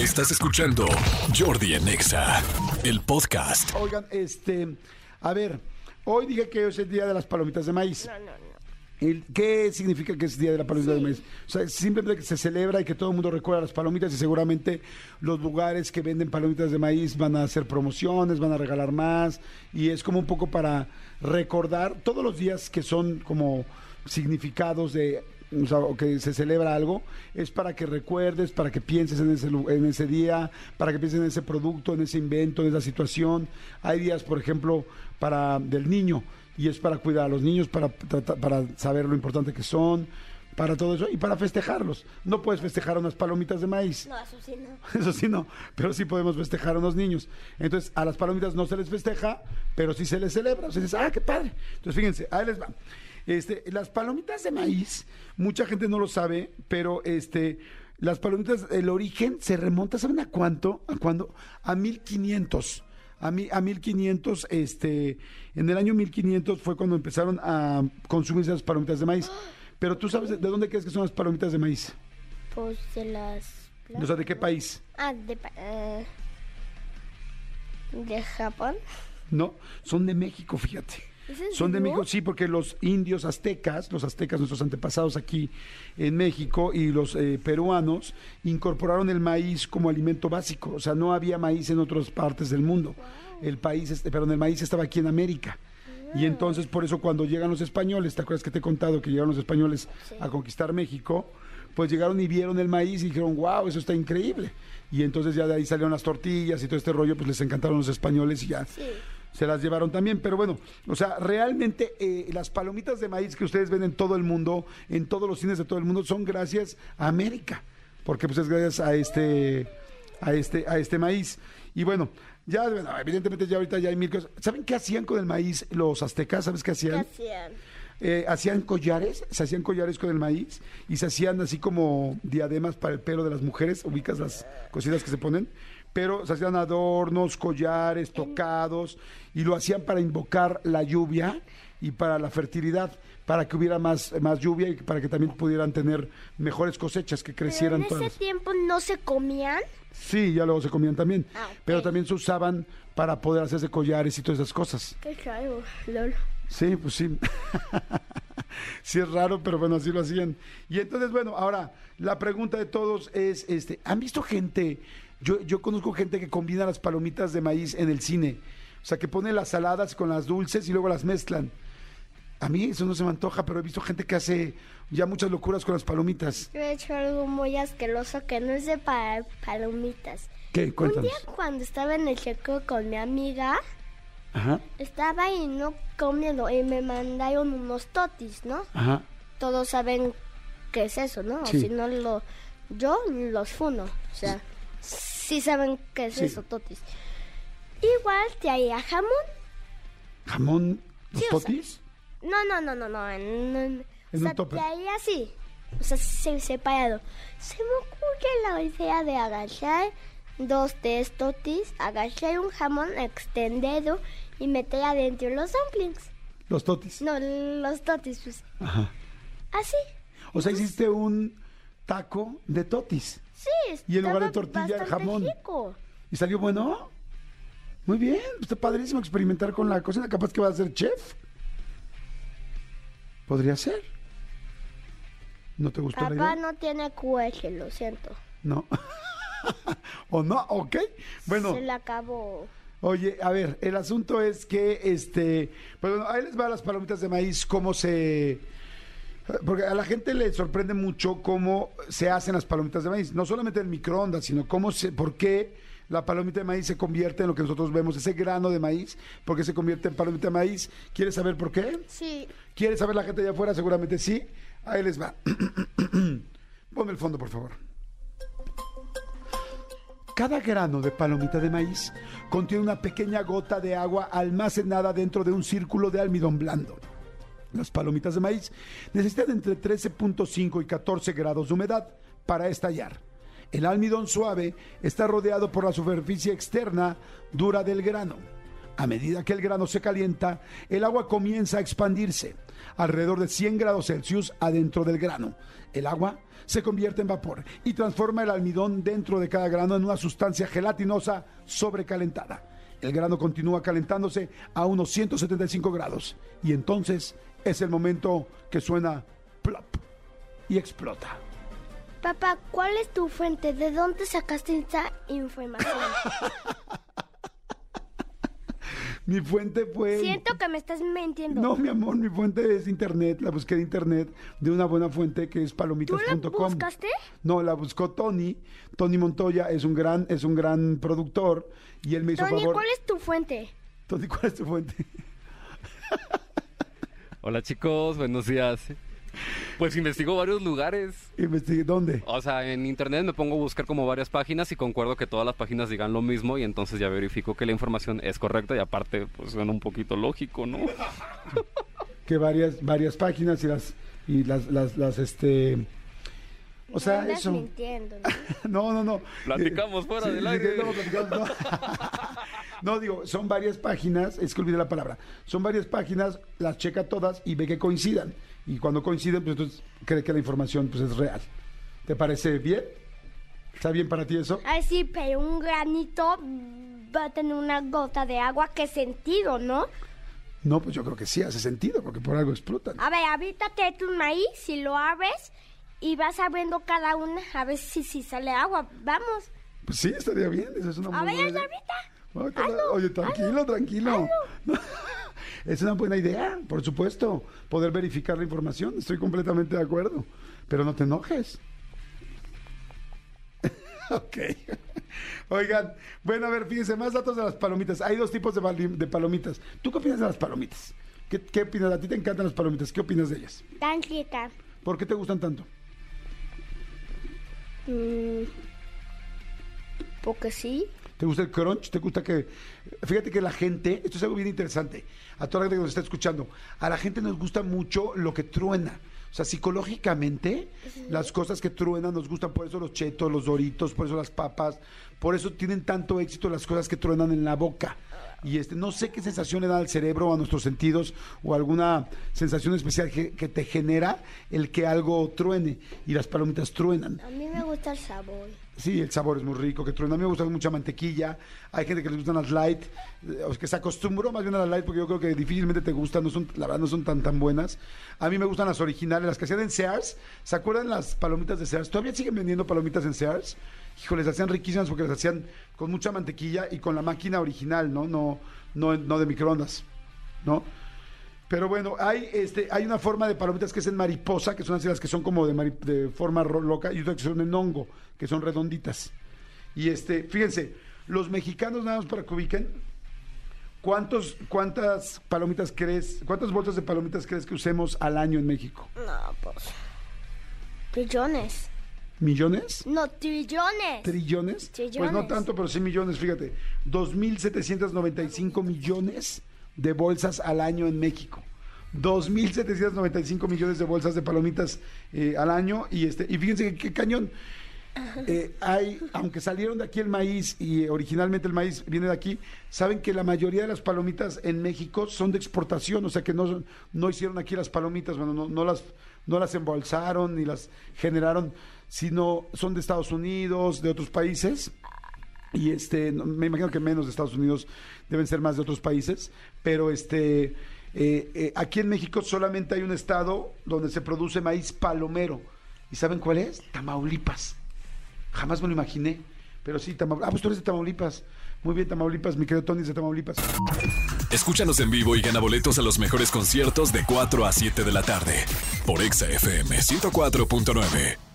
Estás escuchando Jordi en Exa, el podcast. Oigan, este, a ver, hoy dije que hoy es el día de las palomitas de maíz. No, no, no. El- ¿Qué significa que es día de la palomita de maíz? O sea, simplemente que se celebra y que todo el mundo recuerda las palomitas y seguramente los lugares que venden palomitas de maíz van a hacer promociones, van a regalar más y es como un poco para recordar todos los días que son como significados de o sea, o que se celebra algo, es para que recuerdes, para que pienses en ese, lu- en ese día, para que pienses en ese producto, en ese invento, en esa situación. Hay días, por ejemplo, para del niño, y es para cuidar a los niños, para, para saber lo importante que son, para todo eso, y para festejarlos. No puedes festejar unas palomitas de maíz. No, eso sí no. Eso sí no, pero sí podemos festejar a unos niños. Entonces, a las palomitas no se les festeja, pero sí se les celebra. O sea, dices, ah, qué padre. Entonces, fíjense, ahí les va. Este, las palomitas de maíz, mucha gente no lo sabe, pero este, las palomitas, el origen se remonta, ¿saben a cuánto? ¿A cuándo? A 1500. A, mi, a 1500, este, en el año 1500 fue cuando empezaron a consumirse las palomitas de maíz. Pero tú sabes de, de dónde crees que son las palomitas de maíz? Pues de las... O sea, ¿de qué país? Ah, de... eh, de Japón. No, son de México, fíjate. ¿Es en Son de? México, sí, porque los indios aztecas, los aztecas, nuestros antepasados aquí en México, y los eh, peruanos incorporaron el maíz como alimento básico. O sea, no había maíz en otras partes del mundo. El país, este, perdón, el maíz estaba aquí en América. Y entonces, por eso, cuando llegan los españoles, ¿te acuerdas que te he contado que llegaron los españoles Sí. a conquistar México? Pues llegaron y vieron el maíz y dijeron, wow, eso está increíble. Y entonces ya de ahí salieron las tortillas y todo este rollo, pues les encantaron los españoles y ya Sí. Se las llevaron también, pero bueno, o sea, realmente eh, las palomitas de maíz que ustedes ven en todo el mundo, en todos los cines de todo el mundo, son gracias a América, porque pues es gracias a este, a este, a este maíz. Y bueno, ya, bueno, evidentemente ya ahorita ya hay mil cosas. ¿Saben qué hacían con el maíz los aztecas? ¿Sabes qué ¿Qué hacían? hacían? Eh, hacían collares, se hacían collares con el maíz y se hacían así como diademas para el pelo de las mujeres, ubicas las cositas que se ponen, pero se hacían adornos, collares, tocados y lo hacían para invocar la lluvia y para la fertilidad, para que hubiera más, más lluvia y para que también pudieran tener mejores cosechas, que Pero crecieran en todas. ese tiempo no se comían. Sí, ya luego se comían también, Ah, pero también se usaban para poder hacerse collares y todas esas cosas. Qué raro, lol. Sí, pues sí. sí es raro, pero bueno, así lo hacían. Y entonces, bueno, ahora la pregunta de todos es, este, ¿han visto gente? Yo, yo conozco gente que combina las palomitas de maíz en el cine. O sea, que pone las saladas con las dulces y luego las mezclan. A mí eso no se me antoja, pero he visto gente que hace ya muchas locuras con las palomitas. Yo he hecho algo muy asqueroso que no es de pa- palomitas. ¿Qué? Un Cuéntanos. día cuando estaba en el checo con mi amiga, Ajá, estaba ahí no comiendo y me mandaron unos totis, ¿no? ajá. Todos saben qué es eso, ¿no? Sí. O si no, lo, yo los funo. O sea, sí saben qué es Sí. eso, totis. Igual traía jamón. ¿Jamón? ¿Los Sí, o sea, totis? No, no, no, no, no. En, en- En o un sea, topper. traía así. O sea, se- separado. Se me ocurre la idea de agachar dos, tres totis, agachar un jamón extendido y meter adentro los dumplings. Los totis. No, los totis, pues. Ajá. Así. O sea, hiciste un taco de totis. Sí, Y en lugar de tortilla, jamón. rico. ¿Y salió bueno? Muy bien, pues está padrísimo experimentar con la cocina. Capaz que va a ser chef. Podría ser. ¿No te gustó la Papá idea? no tiene QH, lo siento. No. ¿O no? Ok. Bueno, Se le acabó. oye, a ver, el asunto es que, este, pues bueno, ahí les va las palomitas de maíz, cómo se... Porque a la gente le sorprende mucho cómo se hacen las palomitas de maíz. No solamente en microondas, sino cómo se, por qué la palomita de maíz se convierte en lo que nosotros vemos, ese grano de maíz, por qué se convierte en palomita de maíz. ¿Quieres saber por qué? Sí, ¿Quiere saber la gente allá afuera? Seguramente sí. Ahí les va. Ponme el fondo, por favor. Cada grano de palomita de maíz contiene una pequeña gota de agua almacenada dentro de un círculo de almidón blando. Las palomitas de maíz necesitan entre 13.5 y 14 grados de humedad para estallar. El almidón suave está rodeado por la superficie externa dura del grano. A medida que el grano se calienta, el agua comienza a expandirse alrededor de 100 grados Celsius adentro del grano. El agua se convierte en vapor y transforma el almidón dentro de cada grano en una sustancia gelatinosa sobrecalentada. El grano continúa calentándose a unos 175 grados y entonces es el momento que suena plop y explota. Papá, ¿cuál es tu fuente? ¿De dónde sacaste esta información? Mi fuente fue... Siento que me estás mintiendo. No, mi amor, mi fuente es internet. La busqué de internet de una buena fuente que es palomitas.com. ¿Tú la buscaste? No, la buscó Tony. Tony Montoya es un gran, es un gran productor y él me hizo Tony, favor. ¿cuál es tu fuente? Tony, ¿cuál es tu fuente? Hola chicos, buenos días. Pues investigo varios lugares. Investigué, ¿dónde? O sea, en internet me pongo a buscar como varias páginas y concuerdo que todas las páginas digan lo mismo y entonces ya verifico que la información es correcta y aparte pues suena un poquito lógico, ¿no? Que varias, varias páginas y las, y las, las, las, este... O sea, Andas eso. mintiendo, ¿no? No, no, no. Platicamos fuera del sí, aire. no, platicamos, no. Digo, son varias páginas, es que olvidé la palabra. Son varias páginas, las checa todas y ve que coincidan. Y cuando coinciden, pues entonces cree que la información pues, es real. ¿Te parece bien? ¿Está bien para ti eso? Ay, sí, pero un granito va a tener una gota de agua. ¿Qué sentido, no? No, pues yo creo que sí hace sentido, porque por algo explotan. A ver, avítate tu maíz, si lo abres y vas abriendo cada una a ver si, si sale agua. Vamos. Pues sí, estaría bien. Esa es una A muy ver, buena idea. ahorita. Ay, cara- Oye, tranquilo, tranquilo. Es una buena idea, por supuesto, poder verificar la información. Estoy completamente de acuerdo. Pero no te enojes. ok. Oigan, bueno, a ver, fíjense, más datos de las palomitas. Hay dos tipos de, palomitas. ¿Tú qué opinas de las palomitas? ¿Qué, ¿Qué opinas? A ti te encantan las palomitas. ¿Qué opinas de ellas? Tan rica. ¿Por qué te gustan tanto? Mm, porque sí. ¿Te gusta el crunch? ¿Te gusta que.? Fíjate que la gente, esto es algo bien interesante, a toda la gente que nos está escuchando, a la gente nos gusta mucho lo que truena. O sea, psicológicamente, las cosas que truenan nos gustan, por eso los chetos, los doritos, por eso las papas, por eso tienen tanto éxito las cosas que truenan en la boca. Y este, no sé qué sensación le da al cerebro a nuestros sentidos o alguna sensación especial que, que te genera el que algo truene y las palomitas truenan. A mí me gusta el sabor. Sí, el sabor es muy rico, que truena. A mí me gusta mucha mantequilla. Hay gente que les gustan las light, eh, o que se acostumbró más bien a las light porque yo creo que difícilmente te gustan, no son, la verdad no son tan tan buenas. A mí me gustan las originales, las que hacían en Sears. ¿Se acuerdan las palomitas de Sears? ¿Todavía siguen vendiendo palomitas en Sears? Híjole, les hacían riquísimas porque las hacían con mucha mantequilla y con la máquina original, ¿no? No, no, no de microondas, ¿no? Pero bueno, hay este, hay una forma de palomitas que es en mariposa, que son así las que son como de, de forma loca, y otras que son en hongo, que son redonditas. Y este, fíjense, los mexicanos, nada más para que ubiquen, ¿cuántos, ¿cuántas palomitas crees, cuántas bolsas de palomitas crees que usemos al año en México? No, pues. Trillones. ¿Millones? No, trillones. ¿Trillones? Pues no Trillones. tanto, pero sí millones, fíjate. 2.795 millones de bolsas al año en México. 2.795 millones de bolsas de palomitas eh, al año. Y, este, y fíjense qué cañón. Eh, hay, aunque salieron de aquí el maíz y eh, originalmente el maíz viene de aquí, saben que la mayoría de las palomitas en México son de exportación, o sea que no, no hicieron aquí las palomitas, bueno, no, las, no las embolsaron ni las generaron, sino son de Estados Unidos, de otros países. Y este, me imagino que menos de Estados Unidos deben ser más de otros países, pero este, eh, aquí en México solamente hay un estado donde se produce maíz palomero. ¿Y saben cuál es? Tamaulipas. Jamás me lo imaginé. Pero sí, Tamaulipas. Ah, pues tú eres de Tamaulipas. Muy bien, Tamaulipas. Mi querido Tony es de Tamaulipas. Escúchanos en vivo y gana boletos a los mejores conciertos de 4 a 7 de la tarde por Exa FM 104.9.